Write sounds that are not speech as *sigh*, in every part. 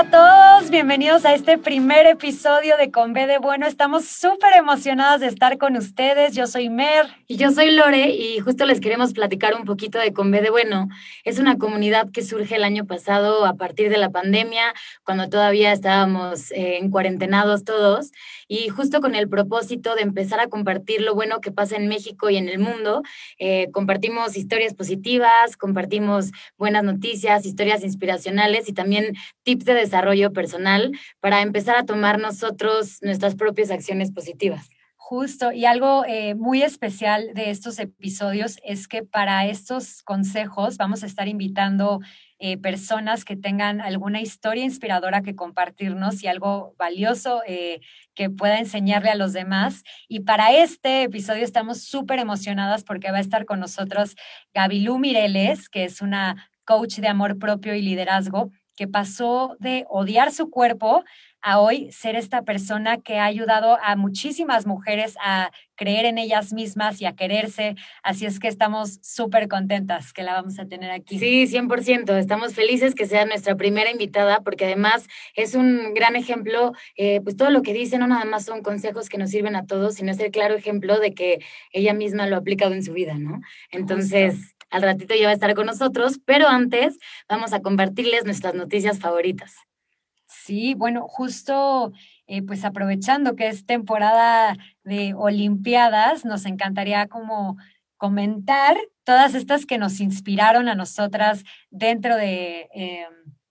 Hola a bienvenidos a este primer episodio de Con B de Bueno. Estamos súper emocionadas de estar con ustedes. Yo soy Mer. Y yo soy Lore y justo les queremos platicar un poquito de Con B de Bueno. Es una comunidad que surge el año pasado a partir de la pandemia, cuando todavía estábamos eh, en cuarentenados todos, y justo con el propósito de empezar a compartir lo bueno que pasa en México y en el mundo. Eh, compartimos historias positivas, compartimos buenas noticias, historias inspiracionales y también tips de desarrollo personal para empezar a tomar nosotros nuestras propias acciones positivas. Justo, y algo eh, muy especial de estos episodios es que para estos consejos vamos a estar invitando eh, personas que tengan alguna historia inspiradora que compartirnos y algo valioso eh, que pueda enseñarle a los demás. Y para este episodio estamos súper emocionadas porque va a estar con nosotros Gabilú Mireles, que es una coach de amor propio y liderazgo que pasó de odiar su cuerpo a hoy ser esta persona que ha ayudado a muchísimas mujeres a creer en ellas mismas y a quererse. Así es que estamos súper contentas que la vamos a tener aquí. Sí, 100%. Estamos felices que sea nuestra primera invitada porque además es un gran ejemplo, eh, pues todo lo que dice no nada más son consejos que nos sirven a todos, sino es el claro ejemplo de que ella misma lo ha aplicado en su vida, ¿no? Entonces... Al ratito ya va a estar con nosotros, pero antes vamos a compartirles nuestras noticias favoritas. Sí, bueno, justo eh, pues aprovechando que es temporada de Olimpiadas, nos encantaría como comentar todas estas que nos inspiraron a nosotras dentro de, eh,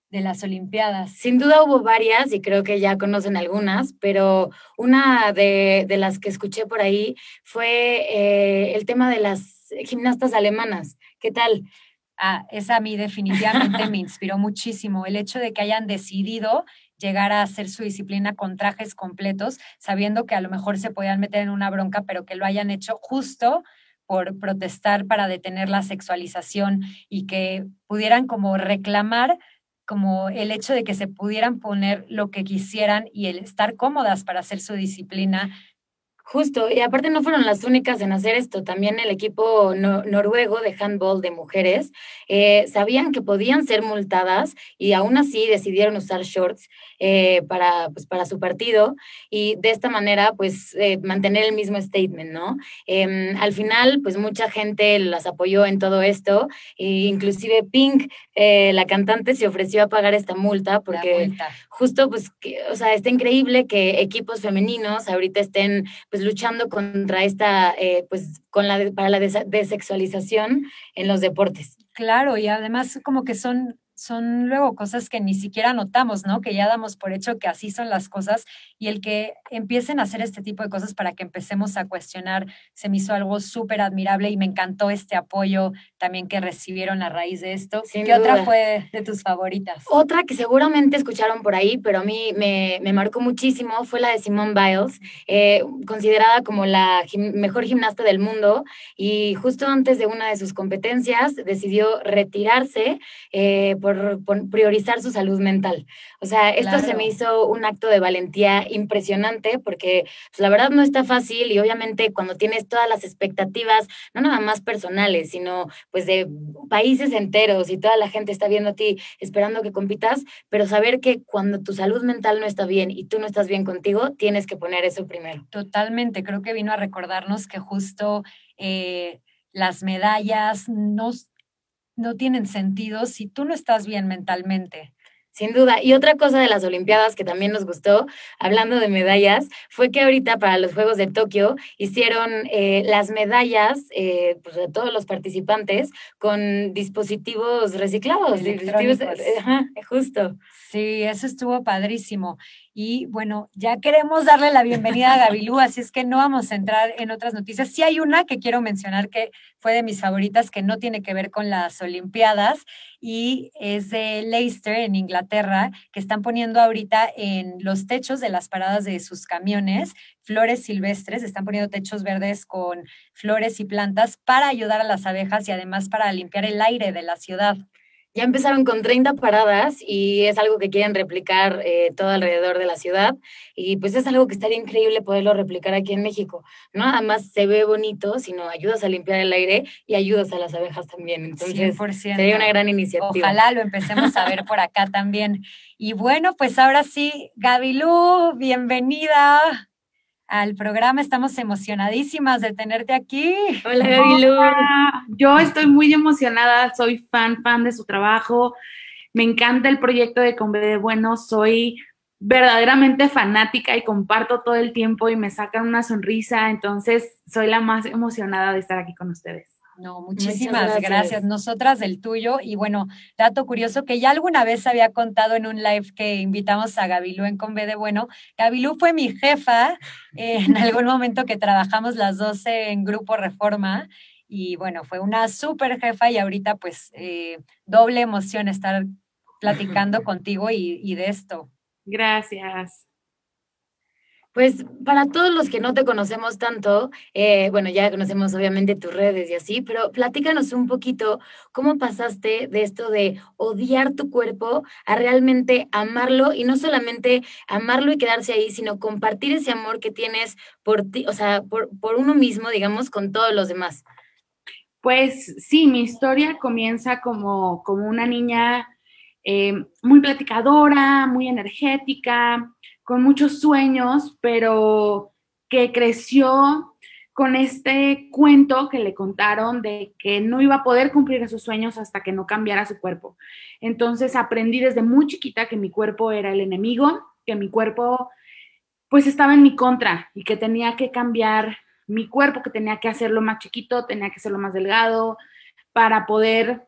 de las Olimpiadas. Sin duda hubo varias y creo que ya conocen algunas, pero una de, de las que escuché por ahí fue eh, el tema de las gimnastas alemanas. ¿Qué tal? Ah, esa a mí definitivamente me inspiró muchísimo. El hecho de que hayan decidido llegar a hacer su disciplina con trajes completos, sabiendo que a lo mejor se podían meter en una bronca, pero que lo hayan hecho justo por protestar para detener la sexualización y que pudieran como reclamar como el hecho de que se pudieran poner lo que quisieran y el estar cómodas para hacer su disciplina Justo, y aparte no fueron las únicas en hacer esto, también el equipo noruego de handball de mujeres eh, sabían que podían ser multadas y aún así decidieron usar shorts eh, para, pues, para su partido y de esta manera pues eh, mantener el mismo statement, ¿no? Em, al final pues mucha gente las apoyó en todo esto, e inclusive Pink, la cantante, se ofreció a pagar esta multa porque justo pues, o sea, está increíble que equipos femeninos ahorita estén pues pues, luchando contra esta, eh, pues con la, para la desexualización en los deportes. Claro, y además como que son son luego cosas que ni siquiera notamos, ¿no? Que ya damos por hecho que así son las cosas y el que empiecen a hacer este tipo de cosas para que empecemos a cuestionar se me hizo algo súper admirable y me encantó este apoyo también que recibieron a raíz de esto. ¿Qué otra fue de tus favoritas? Otra que seguramente escucharon por ahí, pero a mí me, me marcó muchísimo fue la de Simone Biles, eh, considerada como la mejor gimnasta del mundo y justo antes de una de sus competencias decidió retirarse eh, por, priorizar su salud mental. O sea, esto se me hizo un acto de valentía impresionante porque pues, la verdad no está fácil y obviamente cuando tienes todas las expectativas, no nada más personales, sino pues de países enteros y toda la gente está viendo a ti esperando que compitas, pero saber que cuando tu salud mental no está bien y tú no estás bien contigo, tienes que poner eso primero. Totalmente, creo que vino a recordarnos que justo... Eh, las medallas no, no tienen sentido si tú no estás bien mentalmente. Sin duda. Y otra cosa de las Olimpiadas que también nos gustó, hablando de medallas, fue que ahorita para los Juegos de Tokio hicieron eh, las medallas eh, pues, de todos los participantes con dispositivos reciclados. Dispositivos, ajá, justo. Sí, eso estuvo padrísimo. Y bueno, ya queremos darle la bienvenida a Gabilú, así es que no vamos a entrar en otras noticias. Sí hay una que quiero mencionar que fue de mis favoritas, que no tiene que ver con las Olimpiadas, y es de Leicester, en Inglaterra, que están poniendo ahorita en los techos de las paradas de sus camiones flores silvestres, están poniendo techos verdes con flores y plantas para ayudar a las abejas y además para limpiar el aire de la ciudad. Ya empezaron con 30 paradas y es algo que quieren replicar eh, todo alrededor de la ciudad y pues es algo que estaría increíble poderlo replicar aquí en México. No nada más se ve bonito, sino ayudas a limpiar el aire y ayudas a las abejas también. Entonces sería una gran iniciativa. Ojalá lo empecemos a ver por acá también. Y bueno, pues ahora sí, Gabilú, bienvenida al programa. Estamos emocionadísimas de tenerte aquí. Hola, Gabilu. Yo estoy muy emocionada, soy fan, fan de su trabajo. Me encanta el proyecto de Conve de Bueno, soy verdaderamente fanática y comparto todo el tiempo y me sacan una sonrisa, entonces soy la más emocionada de estar aquí con ustedes. No, muchísimas gracias. Nosotras del tuyo. Y bueno, dato curioso que ya alguna vez había contado en un live que invitamos a Gabilú en Conve de Bueno. Gabilú fue mi jefa en *laughs* algún momento que trabajamos las 12 en Grupo Reforma. Y bueno, fue una súper jefa y ahorita pues eh, doble emoción estar platicando *laughs* contigo y, y de esto. Gracias. Pues para todos los que no te conocemos tanto, eh, bueno, ya conocemos obviamente tus redes y así, pero platícanos un poquito cómo pasaste de esto de odiar tu cuerpo a realmente amarlo y no solamente amarlo y quedarse ahí, sino compartir ese amor que tienes por ti, o sea, por, uno mismo, digamos, con todos los demás. Pues sí, mi historia comienza como, como una niña eh, muy platicadora, muy energética, con muchos sueños, pero que creció con este cuento que le contaron de que no iba a poder cumplir esos sueños hasta que no cambiara su cuerpo. Entonces aprendí desde muy chiquita que mi cuerpo era el enemigo, que mi cuerpo pues estaba en mi contra y que tenía que cambiar mi cuerpo, que tenía que hacerlo más chiquito, tenía que hacerlo más delgado para poder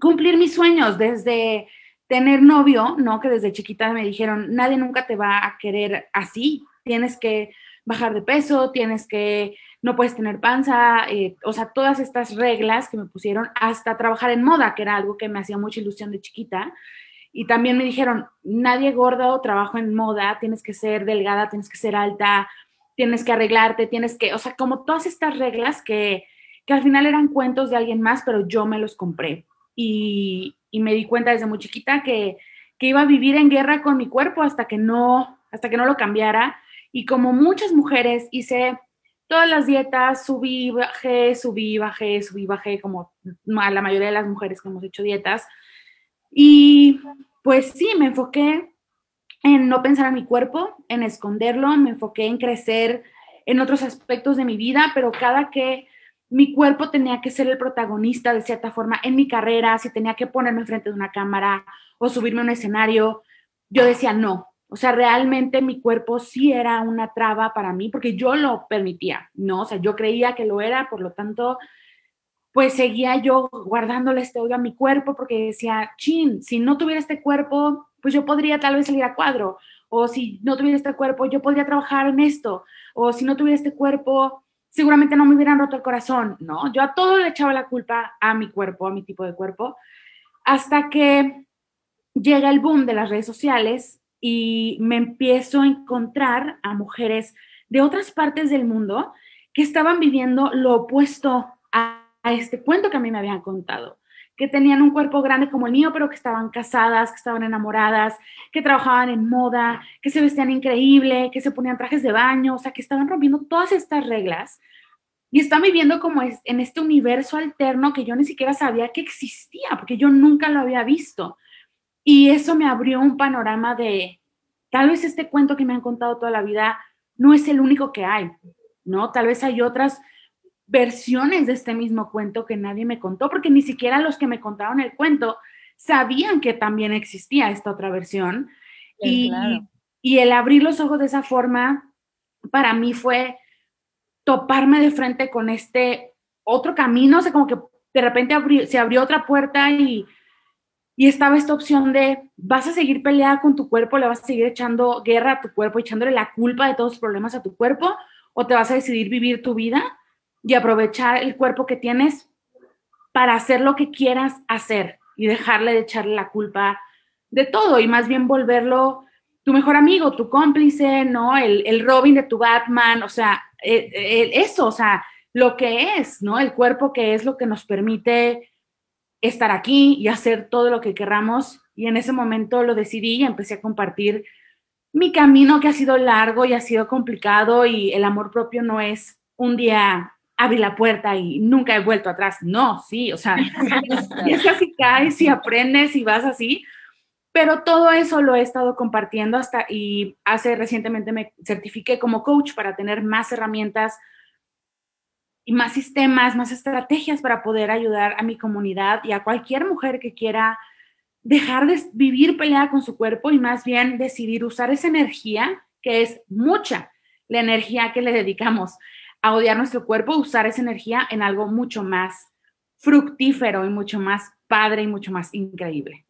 cumplir mis sueños desde tener novio, ¿no? Que desde chiquita me dijeron, nadie nunca te va a querer así, tienes que bajar de peso, tienes que, no puedes tener panza, eh, o sea, todas estas reglas que me pusieron hasta trabajar en moda, que era algo que me hacía mucha ilusión de chiquita. Y también me dijeron, nadie gordo trabajo en moda, tienes que ser delgada, tienes que ser alta, tienes que arreglarte, tienes que, o sea, como todas estas reglas que, que al final eran cuentos de alguien más, pero yo me los compré. Y, y me di cuenta desde muy chiquita que, que, iba a vivir en guerra con mi cuerpo hasta que no, hasta que no lo cambiara. Y como muchas mujeres hice todas las dietas, subí, bajé, subí, bajé, subí, bajé, como a la mayoría de las mujeres que hemos hecho dietas. Y pues sí, me enfoqué en no pensar en mi cuerpo, en esconderlo, me enfoqué en crecer en otros aspectos de mi vida, pero cada que mi cuerpo tenía que ser el protagonista de cierta forma en mi carrera, si tenía que ponerme frente de una cámara o subirme a un escenario, yo decía no. O sea, realmente mi cuerpo sí era una traba para mí porque yo lo permitía, ¿no? O sea, yo creía que lo era, por lo tanto, pues seguía yo guardándole este odio a mi cuerpo porque decía, chin, si no tuviera este cuerpo, pues yo podría tal vez salir a cuadro. O si no tuviera este cuerpo, yo podría trabajar en esto. O si no tuviera este cuerpo, seguramente no me hubieran roto el corazón, ¿no? Yo a todo le echaba la culpa a mi cuerpo, a mi tipo de cuerpo, hasta que llega el boom de las redes sociales y me empiezo a encontrar a mujeres de otras partes del mundo que estaban viviendo lo opuesto a, este cuento que a mí me habían contado que tenían un cuerpo grande como el mío, pero que estaban casadas, que estaban enamoradas, que trabajaban en moda, que se vestían increíble, que se ponían trajes de baño, o sea, que estaban rompiendo todas estas reglas y están viviendo como es, en este universo alterno que yo ni siquiera sabía que existía, porque yo nunca lo había visto. Y eso me abrió un panorama de, tal vez este cuento que me han contado toda la vida no es el único que hay, ¿no? Tal vez hay otras versiones de este mismo cuento que nadie me contó, porque ni siquiera los que me contaron el cuento sabían que también existía esta otra versión. y, y el abrir los ojos de esa forma, para mí fue toparme de frente con este otro camino, o sea, como que de repente se abrió otra puerta y, y estaba esta opción de, vas a seguir peleada con tu cuerpo, le vas a seguir echando guerra a tu cuerpo, echándole la culpa de todos los problemas a tu cuerpo, o te vas a decidir vivir tu vida y aprovechar el cuerpo que tienes para hacer lo que quieras hacer y dejarle de echarle la culpa de todo y más bien volverlo tu mejor amigo, tu cómplice, ¿no? El, el Robin de tu Batman, o sea, eso, o sea, lo que es, ¿no? El cuerpo que es lo que nos permite estar aquí y hacer todo lo que querramos. Y en ese momento lo decidí y empecé a compartir mi camino que ha sido largo y ha sido complicado y el amor propio no es un día abrí la puerta y nunca he vuelto atrás. No, sí, o sea, *laughs* es así caes y aprendes y vas así. Pero todo eso lo he estado compartiendo hasta y hace recientemente me certifiqué como coach para tener más herramientas y más sistemas, más estrategias para poder ayudar a mi comunidad y a cualquier mujer que quiera dejar de vivir peleada con su cuerpo y más bien decidir usar esa energía, que es mucha la energía que le dedicamos a odiar nuestro cuerpo, usar esa energía en algo mucho más fructífero y mucho más padre y mucho más increíble.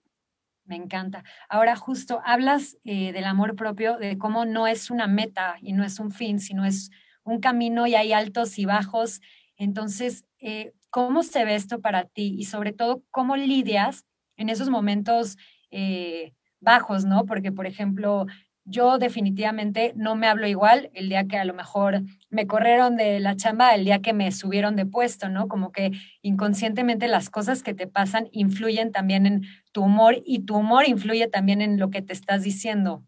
Me encanta. Ahora justo hablas eh, del amor propio, de cómo no es una meta y no es un fin, sino es un camino y hay altos y bajos. Entonces, eh, ¿cómo se ve esto para ti? Y sobre todo, ¿cómo lidias en esos momentos eh, bajos, ¿no? Porque, por ejemplo, yo definitivamente no me hablo igual el día que a lo mejor me corrieron de la chamba, el día que me subieron de puesto, ¿no? Como que inconscientemente las cosas que te pasan influyen también en tu humor y tu humor influye también en lo que te estás diciendo,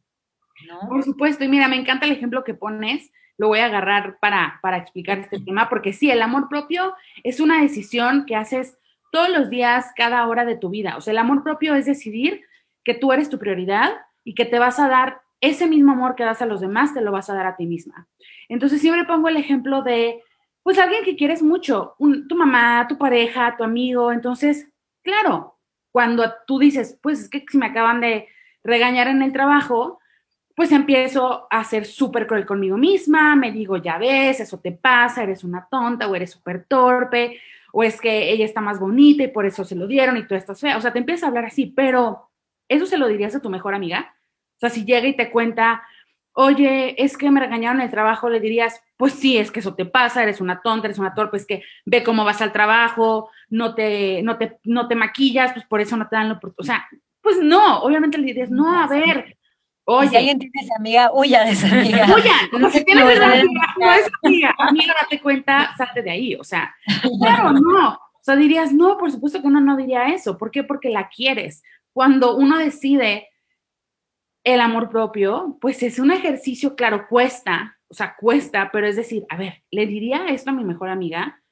¿no? Por supuesto, y mira, me encanta el ejemplo que pones, lo voy a agarrar para, para explicar este tema, porque sí, el amor propio es una decisión que haces todos los días, cada hora de tu vida. O sea, el amor propio es decidir que tú eres tu prioridad y que te vas a dar ese mismo amor que das a los demás, te lo vas a dar a ti misma. Entonces siempre pongo el ejemplo de, pues alguien que quieres mucho, tu mamá, tu pareja, tu amigo. Entonces, claro, cuando tú dices, pues es que si me acaban de regañar en el trabajo, pues empiezo a ser súper cruel conmigo misma, me digo, ya ves, eso te pasa, eres una tonta o eres súper torpe, o es que ella está más bonita y por eso se lo dieron y tú estás fea. O sea, te empiezas a hablar así, pero ¿eso se lo dirías a tu mejor amiga? Sea, si llega y te cuenta, oye, es que me regañaron en el trabajo, le dirías, pues sí, es que eso te pasa, eres una tonta, eres una torpe, es que ve cómo vas al trabajo, no te, no te, no te maquillas, pues por eso no te dan oportunidad. O sea, pues no, obviamente le dirías, no, a ver. Oye, si alguien tiene esa amiga, huya de esa amiga. *laughs* Huya, como si tienes *laughs* esa amiga, no es amiga, amiga, date cuenta, salte de ahí. O sea, claro, no. O sea, dirías, no, por supuesto que uno no diría eso. ¿Por qué? Porque la quieres. Cuando uno decide el amor propio, pues es un ejercicio, claro, cuesta, o sea, cuesta, pero es decir, a ver, ¿le diría esto a mi mejor amiga?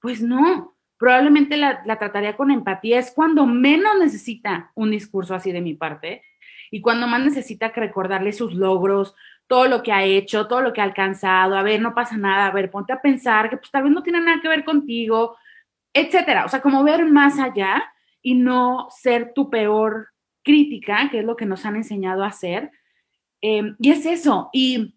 Pues no, probablemente la, trataría con empatía, es cuando menos necesita un discurso así de mi parte y cuando más necesita recordarle sus logros, todo lo que ha hecho, todo lo que ha alcanzado, a ver, no pasa nada, a ver, ponte a pensar que pues tal vez no tiene nada que ver contigo, etcétera, o sea, como ver más allá y no ser tu peor crítica, que es lo que nos han enseñado a hacer. Em, y es eso, y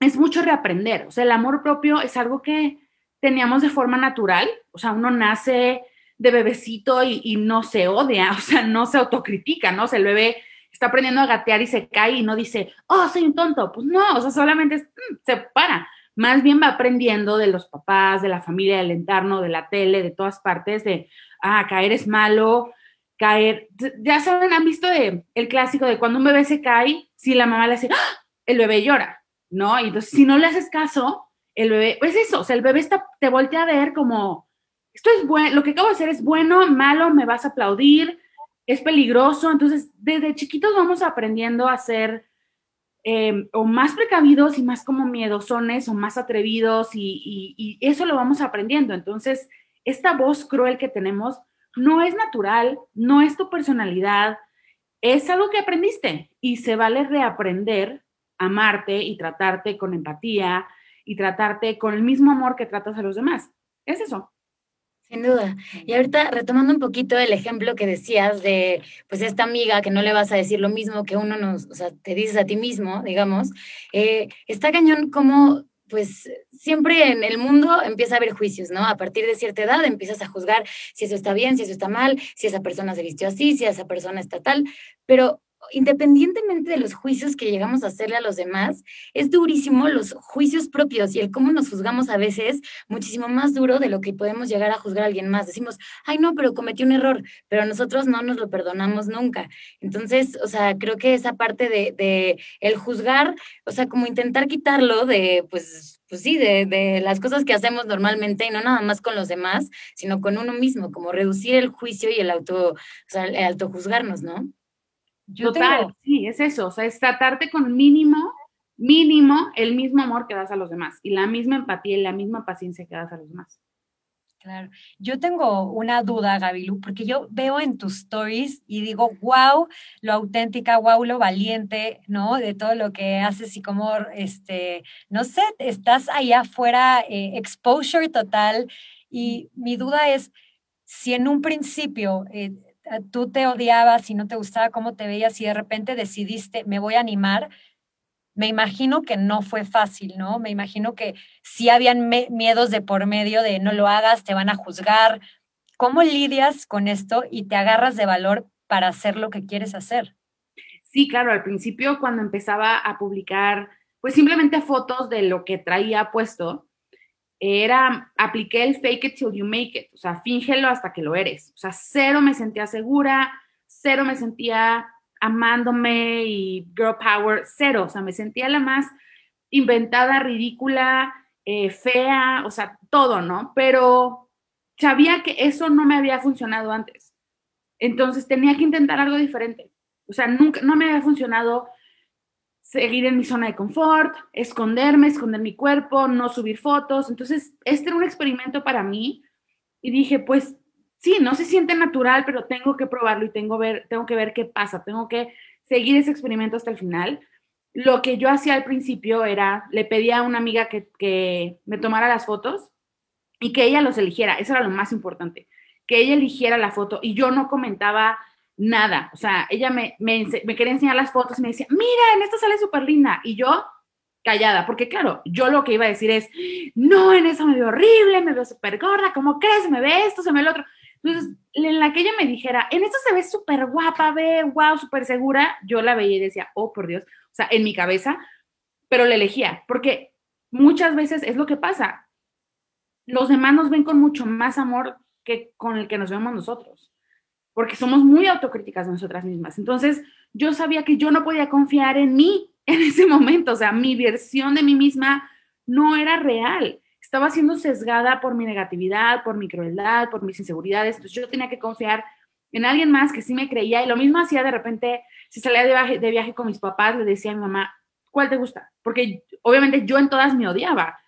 es mucho reaprender. O sea, el amor propio es algo que teníamos de forma natural. O sea, uno nace de bebecito y, no se odia, *laughs* o sea, no se autocritica, ¿no? O sea, el bebé está aprendiendo a gatear y se cae y no dice, oh, soy un tonto. Pues no, o sea, solamente mm, se para. Más bien va aprendiendo de los papás, de la familia, del entorno, de la tele, de todas partes, de, ah, caer es malo, caer. Ya saben, han visto de, el clásico de cuando un bebé se cae, si la mamá le hace, ¡ah! el bebé llora, ¿no? Y entonces, si no le haces caso, el bebé, pues eso, o sea, el bebé está, te voltea a ver como, esto es bueno, lo que acabo de hacer es bueno, malo, me vas a aplaudir, es peligroso. Entonces, desde chiquitos vamos aprendiendo a ser em, o más precavidos y más como miedosones o más atrevidos y eso lo vamos aprendiendo. Entonces, esta voz cruel que tenemos no es natural, no es tu personalidad, es algo que aprendiste y se vale reaprender, amarte y tratarte con empatía y tratarte con el mismo amor que tratas a los demás. Es eso. Sin duda. Y ahorita retomando un poquito el ejemplo que decías de, pues, esta amiga que no le vas a decir lo mismo que uno nos, o sea, te dices a ti mismo, digamos, eh, está cañón como pues siempre en el mundo empieza a haber juicios, ¿no? A partir de cierta edad empiezas a juzgar si eso está bien, si eso está mal, si esa persona se vistió así, si esa persona está tal, pero independientemente de los juicios que llegamos a hacerle a los demás, es durísimo los juicios propios y el cómo nos juzgamos a veces muchísimo más duro de lo que podemos llegar a juzgar a alguien más. Decimos, ay no, pero cometí un error, pero nosotros no nos lo perdonamos nunca. Entonces, o sea, creo que esa parte de, el juzgar, o sea, como intentar quitarlo de, pues, pues sí, de, de, las cosas que hacemos normalmente y no nada más con los demás, sino con uno mismo, como reducir el juicio y el auto, o sea, el autojuzgarnos, ¿no? Total, sí, es eso, o sea, es tratarte con mínimo, mínimo el mismo amor que das a los demás y la misma empatía y la misma paciencia que das a los demás. Claro, yo tengo una duda, Gabilu, porque yo veo en tus stories y digo, wow, lo auténtica, wow, lo valiente, ¿no? De todo lo que haces y cómo, este, no sé, estás allá afuera, eh, exposure total. Y mi duda es, si en un principio eh, tú te odiabas y no te gustaba cómo te veías y de repente decidiste, me voy a animar, me imagino que no fue fácil, ¿no? Me imagino que sí habían miedos de por medio de no lo hagas, te van a juzgar. ¿Cómo lidias con esto y te agarras de valor para hacer lo que quieres hacer? Sí, claro, al principio cuando empezaba a publicar, pues simplemente fotos de lo que traía puesto, era, apliqué el fake it till you make it, o sea, fíngelo hasta que lo eres. O sea, cero me sentía segura, cero me sentía amándome y girl power, cero, o sea, me sentía la más inventada, ridícula, eh, fea, o sea, todo, ¿no? Pero sabía que eso no me había funcionado antes. Entonces tenía que intentar algo diferente. O sea, nunca, no me había funcionado seguir en mi zona de confort, esconderme, esconder mi cuerpo, no subir fotos. Entonces, este era un experimento para mí y dije, pues sí, no se siente natural, pero tengo que probarlo y tengo, ver, tengo que ver qué pasa, tengo que seguir ese experimento hasta el final. Lo que yo hacía al principio era, le pedía a una amiga que, que me tomara las fotos y que ella los eligiera, eso era lo más importante, que ella eligiera la foto y yo no comentaba nada. O sea, ella me, me, quería enseñar las fotos y me decía, mira, en esta sale súper linda. Y yo, callada, porque claro, yo lo que iba a decir es, no, en esa me veo horrible, me veo súper gorda, ¿cómo crees? Me ve esto, se me ve lo otro. Entonces, en la que ella me dijera, en esta se ve súper guapa, ve, wow, súper segura, yo la veía y decía, oh, por Dios, o sea, en mi cabeza, pero la elegía, porque muchas veces es lo que pasa. Los demás nos ven con mucho más amor que con el que nos vemos nosotros porque somos muy autocríticas nosotras mismas. Entonces, yo sabía que yo no podía confiar en mí *laughs* en ese momento, o sea, mi versión de mí misma no era real. Estaba siendo sesgada por mi negatividad, por mi crueldad, por mis inseguridades. Entonces, yo tenía que confiar en alguien más que sí me creía. Y lo mismo hacía de repente, si salía de viaje, de viaje con mis papás, le decía a mi mamá, ¿cuál te gusta? Porque obviamente yo en todas me odiaba,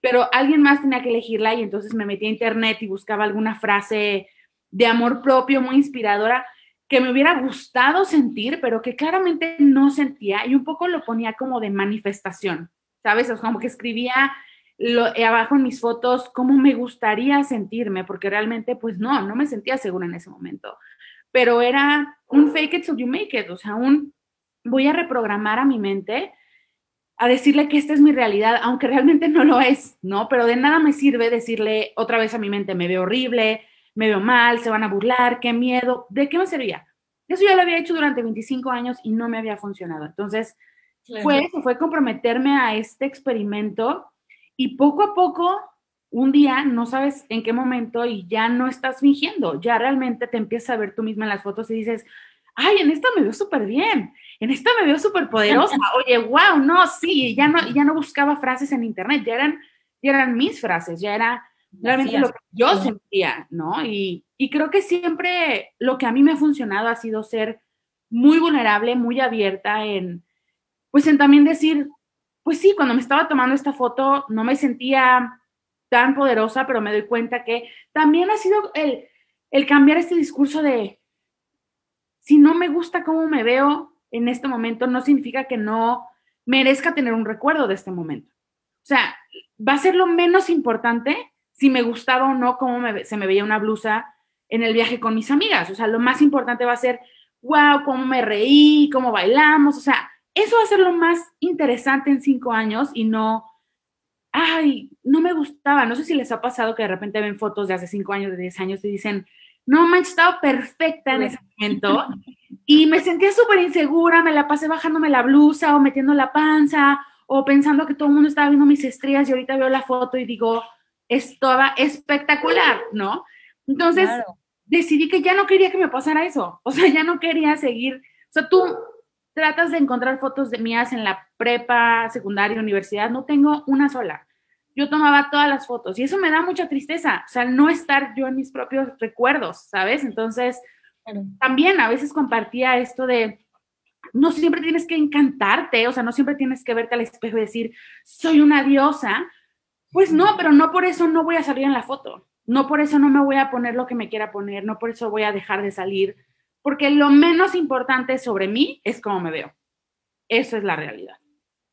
pero alguien más tenía que elegirla y entonces me metí a internet y buscaba alguna frase de amor propio, muy inspiradora, que me hubiera gustado sentir, pero que claramente no sentía y un poco lo ponía como de manifestación, ¿sabes? O como que escribía lo, abajo en mis fotos cómo me gustaría sentirme, porque realmente pues no, no me sentía segura en ese momento, pero era un fake it till you make it, o sea, un voy a reprogramar a mi mente a decirle que esta es mi realidad, aunque realmente no lo es, ¿no? Pero de nada me sirve decirle otra vez a mi mente, me veo horrible, me veo mal, se van a burlar, qué miedo, ¿de qué me servía? Eso ya lo había hecho durante 25 años y no me había funcionado. Entonces, fue fue comprometerme a este experimento y poco a poco, un día, no sabes en qué momento y ya no estás fingiendo, ya realmente te empiezas a ver tú misma en las fotos y dices, ay, en esta me veo súper bien, en esta me veo súper poderosa, *laughs* oye, wow, no, sí, ya no, ya no buscaba frases en internet, ya eran, ya eran mis frases, ya era realmente lo que yo sentía, ¿no? Y, y creo que siempre lo que a mí me ha funcionado ha sido ser muy vulnerable, muy abierta en, pues en también decir, pues sí, cuando me estaba tomando esta foto no me sentía tan poderosa, pero me doy cuenta que también ha sido el, el cambiar este discurso de, si no me gusta cómo me veo en este momento, no significa que no merezca tener un recuerdo de este momento. O sea, va a ser lo menos importante si me gustaba o no cómo se me veía una blusa en el viaje con mis amigas. O sea, lo más importante va a ser, wow, cómo me reí, cómo bailamos. O sea, eso va a ser lo más interesante en cinco años y no, ay, no me gustaba. No sé si les ha pasado que de repente ven fotos de hace cinco años, de diez años y dicen, no, me estaba perfecta en ese momento. *laughs* Y me sentía súper insegura, me la pasé bajándome la blusa o metiendo la panza o pensando que todo el mundo estaba viendo mis estrías y ahorita veo la foto y digo, estaba espectacular, ¿no? Entonces decidí que ya no quería que me pasara eso, o sea, ya no quería seguir, o sea, tú tratas de encontrar fotos de mías en la prepa, secundaria, universidad, no tengo una sola. Yo tomaba todas las fotos y eso me da mucha tristeza, o sea, no estar yo en mis propios recuerdos, ¿sabes? Entonces, también a veces compartía esto de, no siempre tienes que encantarte, o sea, no siempre tienes que verte al espejo y decir, soy una diosa. Pues no, pero no por eso no voy a salir en la foto, no por eso no me voy a poner lo que me quiera poner, no por eso voy a dejar de salir, porque lo menos importante sobre mí es cómo me veo. Eso es la realidad.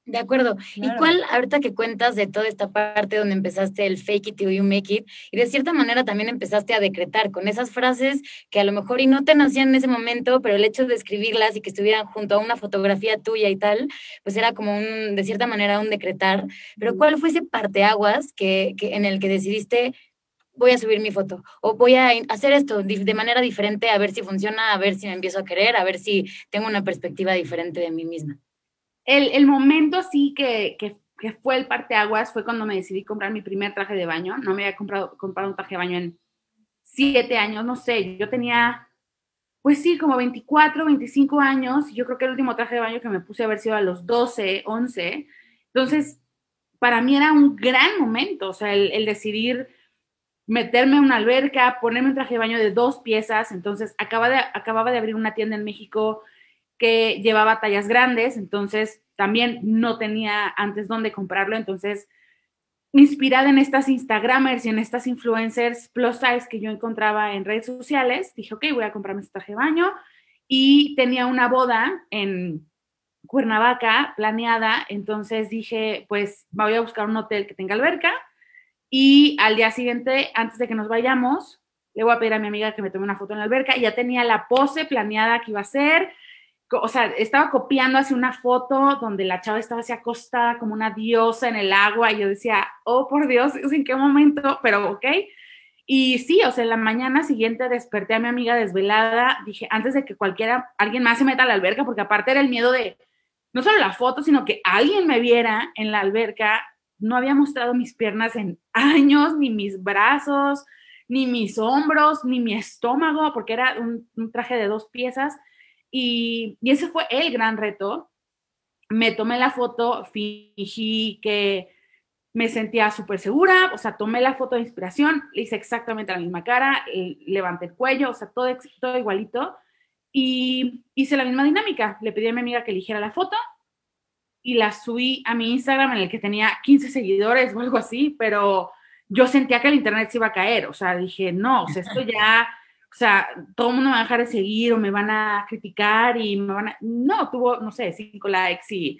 De acuerdo. ¿Y cuál, ahorita que cuentas de toda esta parte donde empezaste el fake it till you make it, y de cierta manera también empezaste a decretar con esas frases que a lo mejor y no te nacían en ese momento, pero el hecho de escribirlas y que estuvieran junto a una fotografía tuya y tal, pues era como un, de cierta manera, un decretar. Pero ¿cuál fue ese parteaguas que, que, en el que decidiste voy a subir mi foto o voy a hacer esto de manera diferente a ver si funciona, a ver si me empiezo a querer, a ver si tengo una perspectiva diferente de mí misma? El, momento sí que, que, que, fue el parteaguas fue cuando me decidí comprar mi primer traje de baño. No me había comprado, comprado un traje de baño en siete años, no sé, yo tenía, pues sí, como 24, 25 años. Yo creo que el último traje de baño que me puse a haber sido a los 12, 11. Entonces, para mí era un gran momento, o sea, el, el decidir meterme en una alberca, ponerme un traje de baño de dos piezas. Entonces, acaba de, acababa de abrir una tienda en México que llevaba tallas grandes, entonces también no tenía antes dónde comprarlo, entonces inspirada en estas Instagramers y en estas influencers plus size que yo encontraba en redes sociales, dije, ok, voy a comprarme este traje de baño y tenía una boda en Cuernavaca planeada, entonces dije, pues voy a buscar un hotel que tenga alberca y al día siguiente, antes de que nos vayamos, le voy a pedir a mi amiga que me tome una foto en la alberca y ya tenía la pose planeada que iba a ser, o sea, estaba copiando así una foto donde la chava estaba así acostada como una diosa en el agua y yo decía, oh, por Dios, ¿en qué momento? Pero ok. Y sí, o sea, la mañana siguiente desperté a mi amiga desvelada, dije, antes de que cualquiera, alguien más se meta a la alberca, porque aparte era el miedo de, no solo la foto, sino que alguien me viera en la alberca, no había mostrado mis piernas en años, ni mis brazos, ni mis hombros, ni mi estómago, porque era un traje de dos piezas y, ese fue el gran reto. Me tomé la foto, fingí que me sentía súper segura, o sea, tomé la foto de inspiración, le hice exactamente la misma cara, levanté el cuello, o sea, todo, todo igualito. Y hice la misma dinámica. Le pedí a mi amiga que eligiera la foto y la subí a mi Instagram en el que tenía 15 seguidores o algo así, pero yo sentía que el internet se iba a caer, o sea, dije, no, o sea, esto *laughs* ya o sea, todo el mundo me va a dejar de seguir o me van a criticar y me van a... No, tuvo, no sé, cinco likes y...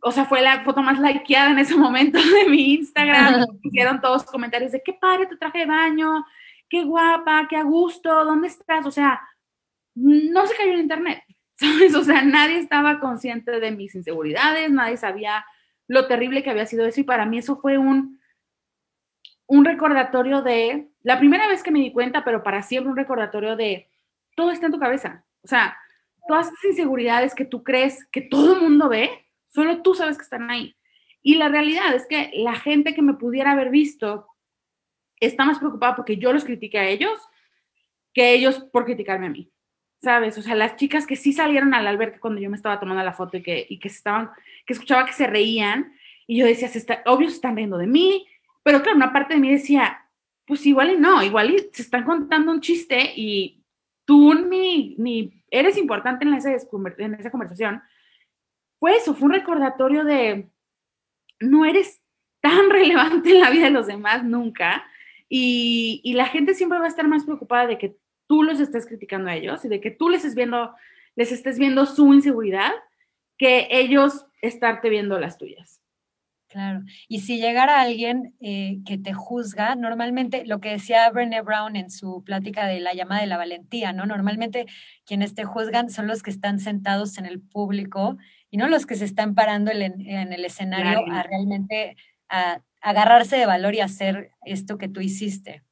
O sea, fue la foto más likeada en ese momento de mi Instagram. *laughs* Hicieron todos comentarios de qué padre tu traje de baño, qué guapa, qué a gusto, ¿dónde estás? O sea, no se cayó en internet, *laughs* ¿sabes? O sea, nadie estaba consciente de mis inseguridades, nadie sabía lo terrible que había sido eso y para mí eso fue un, un recordatorio de, la primera vez que me di cuenta, pero para siempre un recordatorio de, todo está en tu cabeza. O sea, todas esas inseguridades que tú crees que todo el mundo ve, solo tú sabes que están ahí. Y la realidad es que la gente que me pudiera haber visto está más preocupada porque yo los critiqué a ellos que ellos por criticarme a mí. ¿Sabes? O sea, las chicas que sí salieron al albergue cuando yo me estaba tomando la foto y que, y que estaban, que escuchaba que se reían, y yo decía, se está, obvio se están riendo de mí, pero claro, una parte de mí decía, pues igual y no, igual y se están contando un chiste y tú ni, ni eres importante en esa, conversación. Fue eso, fue un recordatorio de no eres tan *laughs* relevante en la vida de los demás nunca y, y la gente siempre va a estar más preocupada de que tú los estés criticando a ellos y de que tú les estés viendo, les estés viendo su inseguridad que ellos estarte viendo las tuyas. Claro. Y si llegara alguien eh, que te juzga, normalmente lo que decía Brené Brown en su plática de la llamada de la valentía, ¿no? Normalmente quienes te juzgan son los que están sentados en el público y no los que se están parando en, el escenario a realmente a, agarrarse de valor y hacer esto que tú hiciste.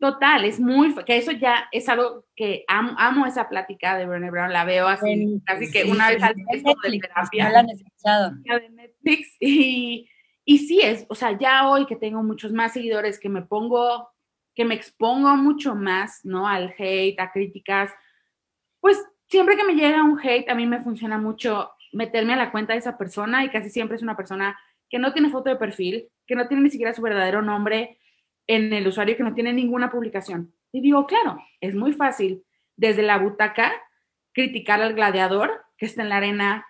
Total, es muy, que eso ya es algo que amo, amo esa plática de Brené Brown, la veo así, casi que una vez al mes de terapia. de Netflix, y, y sí es, o sea, ya hoy que tengo muchos más seguidores, que me pongo, que me expongo mucho más, ¿no? Al hate, a críticas, pues siempre que me llega un hate, a mí me funciona mucho meterme a la cuenta de esa persona y casi siempre es una persona que no tiene foto de perfil, que no tiene ni siquiera su verdadero nombre, en el usuario que no tiene ninguna publicación. Y digo, claro, es muy fácil desde la butaca criticar al gladiador que está en la arena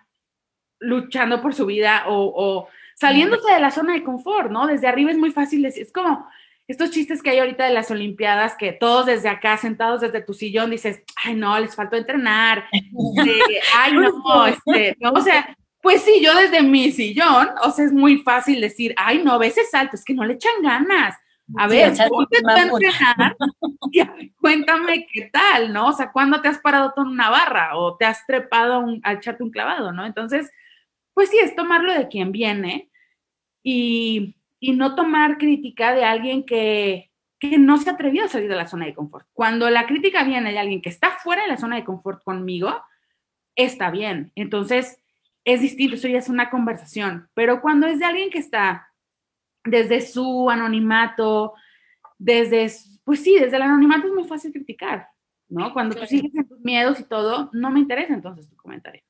luchando por su vida o, saliéndose de la zona de confort, ¿no? Desde arriba es muy fácil decir, es como estos chistes que hay ahorita de las Olimpiadas, que todos desde acá, sentados desde tu sillón, dices, ay, no, les faltó entrenar, *laughs* ay, no, este, no, o sea, pues sí, yo desde mi sillón, o sea, es muy fácil decir, ay, no, a veces salto, es que no le echan ganas. A ver, cuéntame qué tal, ¿no? O sea, ¿cuándo te has parado tú en una barra o te has trepado a echarte un clavado, ¿no? Entonces, pues sí, es tomarlo de quien viene y, no tomar crítica de alguien que, que no se atrevió a salir de la zona de confort. Cuando la crítica viene de alguien que está fuera de la zona de confort conmigo, está bien. Entonces, es distinto, eso ya es una conversación. Pero cuando es de alguien que está desde su anonimato, desde, pues sí, desde el anonimato es muy fácil criticar, ¿no? Cuando tú sigues en tus miedos y todo, no me interesa entonces tu comentario.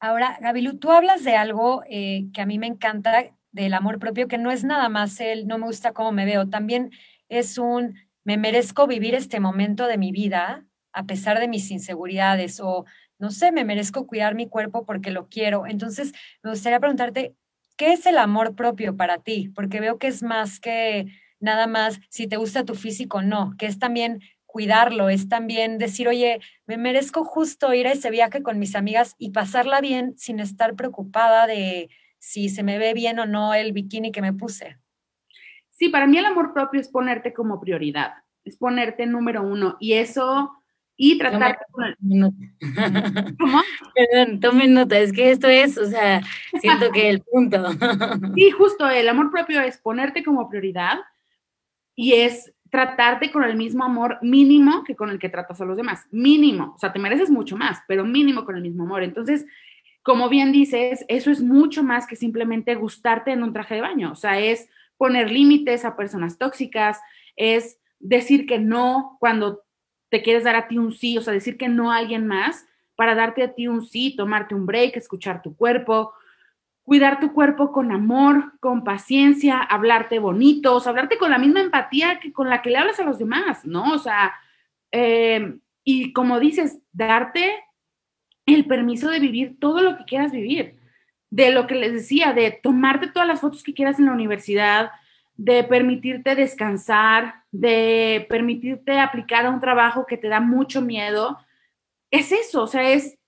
Ahora, Gabilu, tú hablas de algo eh, que a mí me encanta del amor propio, que no es nada más el no me gusta cómo me veo, también es un me merezco vivir este momento de mi vida a pesar de mis inseguridades o no sé, me merezco cuidar mi cuerpo porque lo quiero. Entonces, me gustaría preguntarte, ¿qué es el amor propio para ti? Porque veo que es más que nada más si te gusta tu físico, no, que es también cuidarlo, es también decir, oye, me merezco justo ir a ese viaje con mis amigas y pasarla bien sin estar preocupada de si se me ve bien o no el bikini que me puse. Sí, para mí el amor propio es ponerte como prioridad, es ponerte número uno y eso y tratar *laughs* ¿Cómo? Perdón, tome nota, es que esto es, o sea, siento que el punto. sí, justo, el amor propio es ponerte como prioridad y es tratarte con el mismo amor mínimo que con el que tratas a los demás. Mínimo, o sea, te mereces mucho más, pero mínimo con el mismo amor. Entonces, como bien dices, eso es mucho más que simplemente gustarte en un traje de baño, o sea, es poner límites a personas tóxicas, es decir que no cuando te quieres dar a ti un sí, o sea, decir que no a alguien más para darte a ti un sí, tomarte un break, escuchar tu cuerpo, cuidar tu cuerpo con amor, con paciencia, hablarte bonito, hablarte con la misma empatía que con la que le hablas a los demás, ¿no? O sea, eh, y como dices, darte el permiso de vivir todo lo que quieras vivir, de lo que les decía, de tomarte todas las fotos que quieras en la universidad, de permitirte descansar, de permitirte aplicar a un trabajo que te da mucho miedo, es eso, o sea, es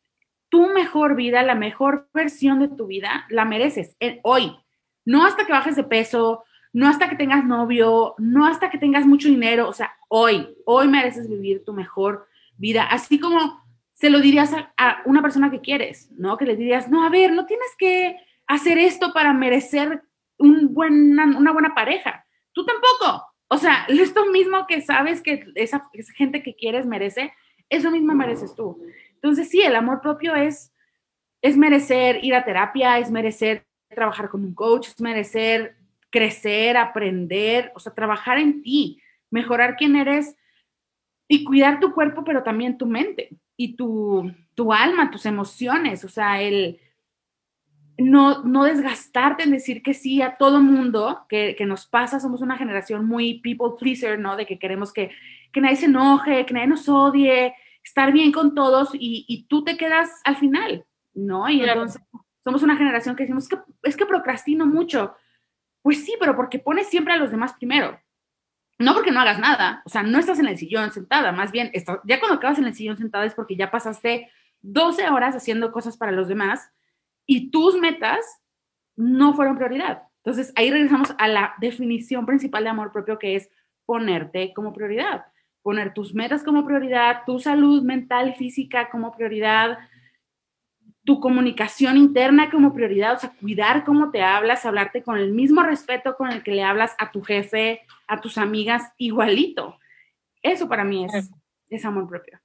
tu mejor vida, la mejor versión de tu vida, la mereces hoy, no hasta que bajes de peso, no hasta que tengas novio, no hasta que tengas mucho dinero, o sea, hoy, hoy mereces vivir tu mejor vida, así como se lo dirías a, una persona que quieres, ¿no? Que le dirías, no, a ver, no tienes que hacer esto para merecer un una buena pareja. Tú tampoco. O sea, *laughs* esto mismo que sabes que esa, gente que quieres merece, eso mismo mereces tú. Entonces, sí, el amor propio es, es merecer ir a terapia, es merecer trabajar con un coach, es merecer crecer, aprender, o sea, trabajar en ti, mejorar quién eres y cuidar tu cuerpo, pero también tu mente y tu, tu alma, tus emociones, o sea, el, no, no desgastarte en decir que sí a todo mundo que, nos pasa, somos una generación muy people pleaser, ¿no? De que queremos que, nadie se enoje, que nadie nos odie, estar bien con todos y, tú te quedas al final, ¿no? Y entonces somos una generación que decimos, que, es que procrastino mucho. Pues sí, pero porque pones siempre a los demás primero. No porque no hagas nada, o sea, no estás en el sillón sentada, más bien, ya cuando acabas en el sillón sentada es porque ya pasaste 12 horas haciendo cosas para los demás y tus metas no fueron prioridad. Entonces ahí regresamos a la definición principal de amor propio que es ponerte como prioridad, poner tus metas como prioridad, tu salud mental y física como prioridad, tu comunicación interna como prioridad, o sea, cuidar cómo te hablas, hablarte con el mismo respeto con el que le hablas a tu jefe, a tus amigas igualito. Eso para mí es, es amor propio.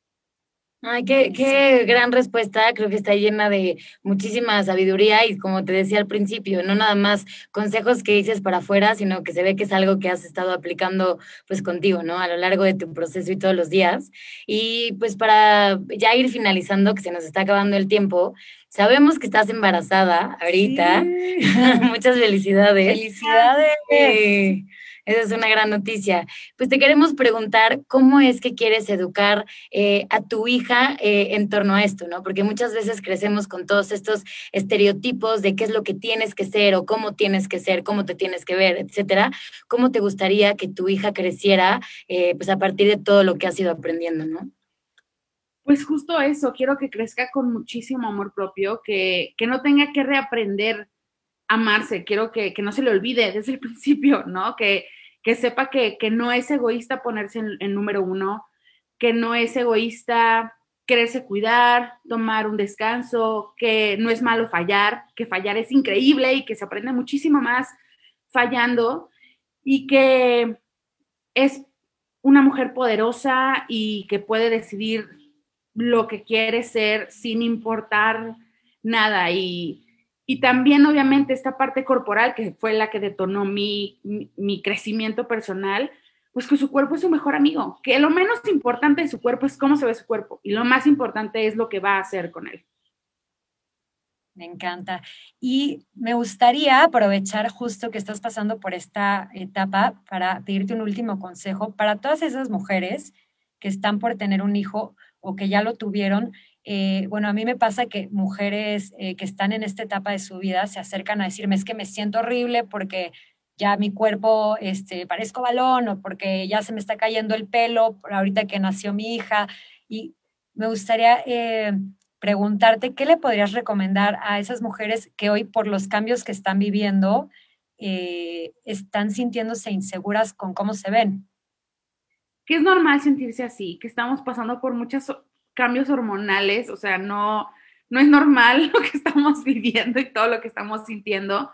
Ay, qué, qué gran respuesta. Creo que está llena de muchísima sabiduría y como te decía al principio, no nada más consejos que dices para afuera, sino que se ve que es algo que has estado aplicando pues contigo, ¿no? A lo largo de tu proceso y todos los días. Y pues para ya ir finalizando, que se nos está acabando el tiempo, sabemos que estás embarazada ahorita. *laughs* Muchas felicidades. Felicidades. Esa es una gran noticia. Pues te queremos preguntar cómo es que quieres educar eh, a tu hija eh, en torno a esto, ¿no? Porque muchas veces crecemos con todos estos estereotipos de qué es lo que tienes que ser o cómo tienes que ser, cómo te tienes que ver, etcétera. ¿Cómo te gustaría que tu hija creciera eh, pues a partir de todo lo que has ido aprendiendo, ¿no? Pues justo eso, quiero que crezca con muchísimo amor propio, que, que no tenga que reaprender amarse, quiero que, no se le olvide desde el principio, ¿no? Que, que sepa que, no es egoísta ponerse en, número uno, que no es egoísta quererse cuidar, tomar un descanso, que no es malo fallar, que fallar es increíble y que se aprende muchísimo más fallando y que es una mujer poderosa y que puede decidir lo que quiere ser sin importar nada y y también, obviamente, esta parte corporal, que fue la que detonó mi, mi, crecimiento personal, pues que su cuerpo es su mejor amigo, que lo menos importante de su cuerpo es cómo se ve su cuerpo y lo más importante es lo que va a hacer con él. Me encanta. Y me gustaría aprovechar justo que estás pasando por esta etapa para pedirte un último consejo para todas esas mujeres que están por tener un hijo o que ya lo tuvieron eh, bueno, a mí me pasa que mujeres eh, que están en esta etapa de su vida se acercan a decirme es que me siento horrible porque ya mi cuerpo este, parezco balón o porque ya se me está cayendo el pelo por ahorita que nació mi hija. Y me gustaría eh, preguntarte, ¿qué le podrías recomendar a esas mujeres que hoy por los cambios que están viviendo están sintiéndose inseguras con cómo se ven? Que es normal sentirse así, que estamos pasando por muchas cambios hormonales, o sea, no, no es normal *laughs* lo que estamos viviendo y todo lo que estamos sintiendo,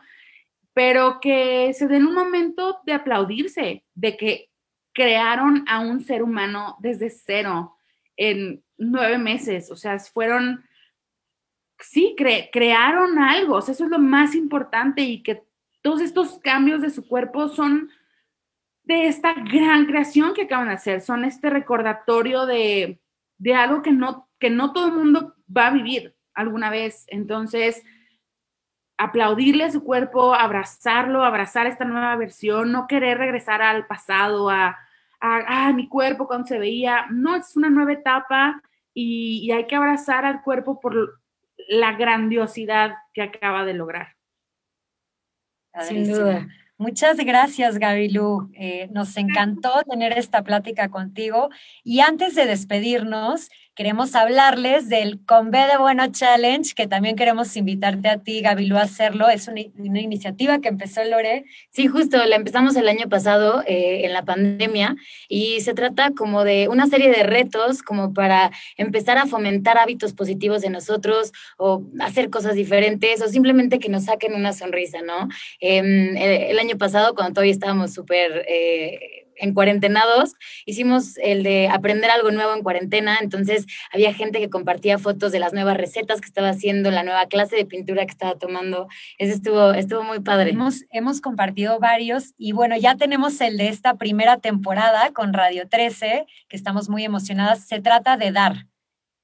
pero que se den un momento de aplaudirse, de que crearon a un ser humano desde cero en nueve meses, o sea, fueron, sí, crearon algo, o sea, eso es lo más importante y que todos estos cambios de su cuerpo son de esta gran creación que acaban de hacer, son este recordatorio de, de algo que no, que no todo el mundo va a vivir alguna vez. Entonces, aplaudirle a su cuerpo, abrazarlo, abrazar esta nueva versión, no querer regresar al pasado, a, a, mi cuerpo cuando se veía. No, es una nueva etapa y, hay que abrazar al cuerpo por la grandiosidad que acaba de lograr. Sin duda. Muchas gracias, Gabilú. Eh, nos encantó tener esta plática contigo. Y antes de despedirnos, queremos hablarles del Con B de Bueno Challenge, que también queremos invitarte a ti, Gabilú, a hacerlo. Es una, iniciativa que empezó Lore. Sí, justo, la empezamos el año pasado eh, en la pandemia y se trata como de una serie de retos como para empezar a fomentar hábitos positivos de nosotros o hacer cosas diferentes o simplemente que nos saquen una sonrisa, ¿no? Eh, el año pasado, cuando todavía estábamos súper... Eh, en cuarentenados, hicimos el de aprender algo nuevo en cuarentena, entonces había gente que compartía fotos de las nuevas recetas que estaba haciendo, la nueva clase de pintura que estaba tomando, eso estuvo, estuvo muy padre. Hemos, hemos compartido varios y bueno, ya tenemos el de esta primera temporada con Radio 13, que estamos muy emocionadas, se trata de dar.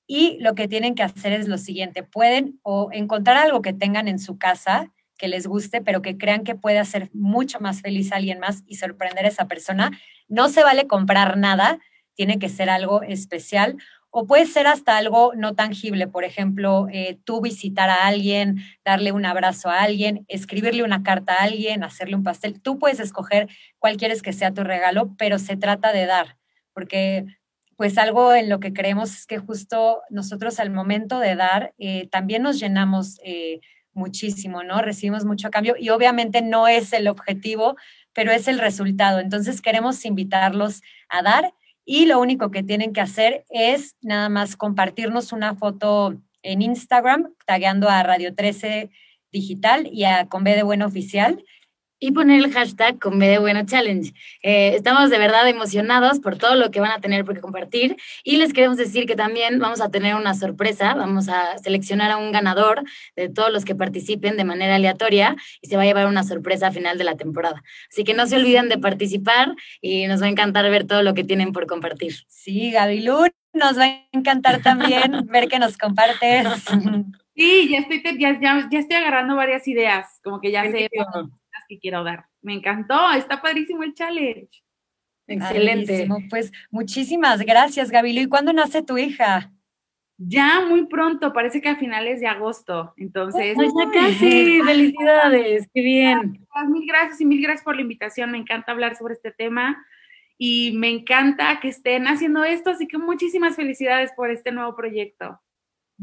Y lo que tienen que hacer es lo siguiente, pueden o encontrar algo que tengan en su casa, que les guste, pero que crean que puede hacer mucho más feliz a alguien más y sorprender a esa persona. No se vale comprar nada, tiene que ser algo especial o puede ser hasta algo no tangible, por ejemplo, eh, tú visitar a alguien, darle un abrazo a alguien, escribirle una carta a alguien, hacerle un pastel. Tú puedes escoger cuál quieres que sea tu regalo, pero se trata de dar, porque pues algo en lo que creemos es que justo nosotros al momento de dar eh, también nos llenamos eh, muchísimo, ¿no? Recibimos mucho cambio y obviamente no es el objetivo, pero es el resultado. Entonces queremos invitarlos a dar y lo único que tienen que hacer es nada más compartirnos una foto en Instagram, tagueando a Radio 13 Digital y a Con B de Bueno Oficial. Y poner el hashtag Comedia Bueno Challenge. Eh, estamos de verdad emocionados por todo lo que van a tener por compartir y les queremos decir que también vamos a tener una sorpresa, vamos a seleccionar a un ganador de todos los que participen de manera aleatoria y se va a llevar una sorpresa a final de la temporada. Así que no se olviden de participar y nos va a encantar ver todo lo que tienen por compartir. Sí, Gabilú, nos va a encantar también *laughs* ver que nos compartes. Sí, ya estoy, ya, ya, ya estoy agarrando varias ideas, como que ya sé que quiero dar. Me encantó, está padrísimo el challenge. Excelente. Pues muchísimas gracias, Gabilo. ¿Y cuándo nace tu hija? Ya muy pronto, parece que a finales de agosto. Entonces, pues ya casi. Felicidades, qué bien. Mil gracias y mil gracias por la invitación. Me encanta hablar sobre este tema y me encanta que estén haciendo esto. Así que muchísimas felicidades por este nuevo proyecto.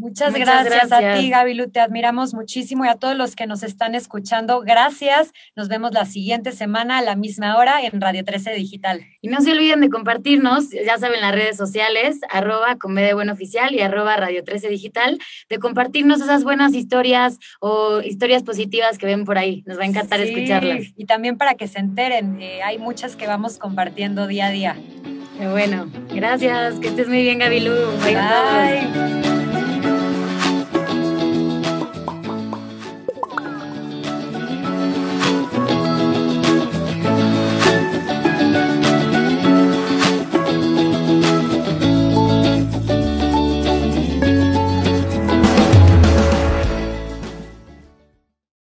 Muchas, gracias, a ti, Gabilu. Te admiramos muchísimo y a todos los que nos están escuchando. Gracias. Nos vemos la siguiente semana a la misma hora en Radio 13 Digital. Y no se olviden de compartirnos, ya saben, las redes sociales, arroba Comedia Buena Oficial y arroba Radio 13 Digital, de compartirnos esas buenas historias o historias positivas que ven por ahí. Nos va a encantar escucharlas. Y también para que se enteren, eh, hay muchas que vamos compartiendo día a día. Qué bueno. Gracias. Que estés muy bien, Gabilu. Bye. Bye.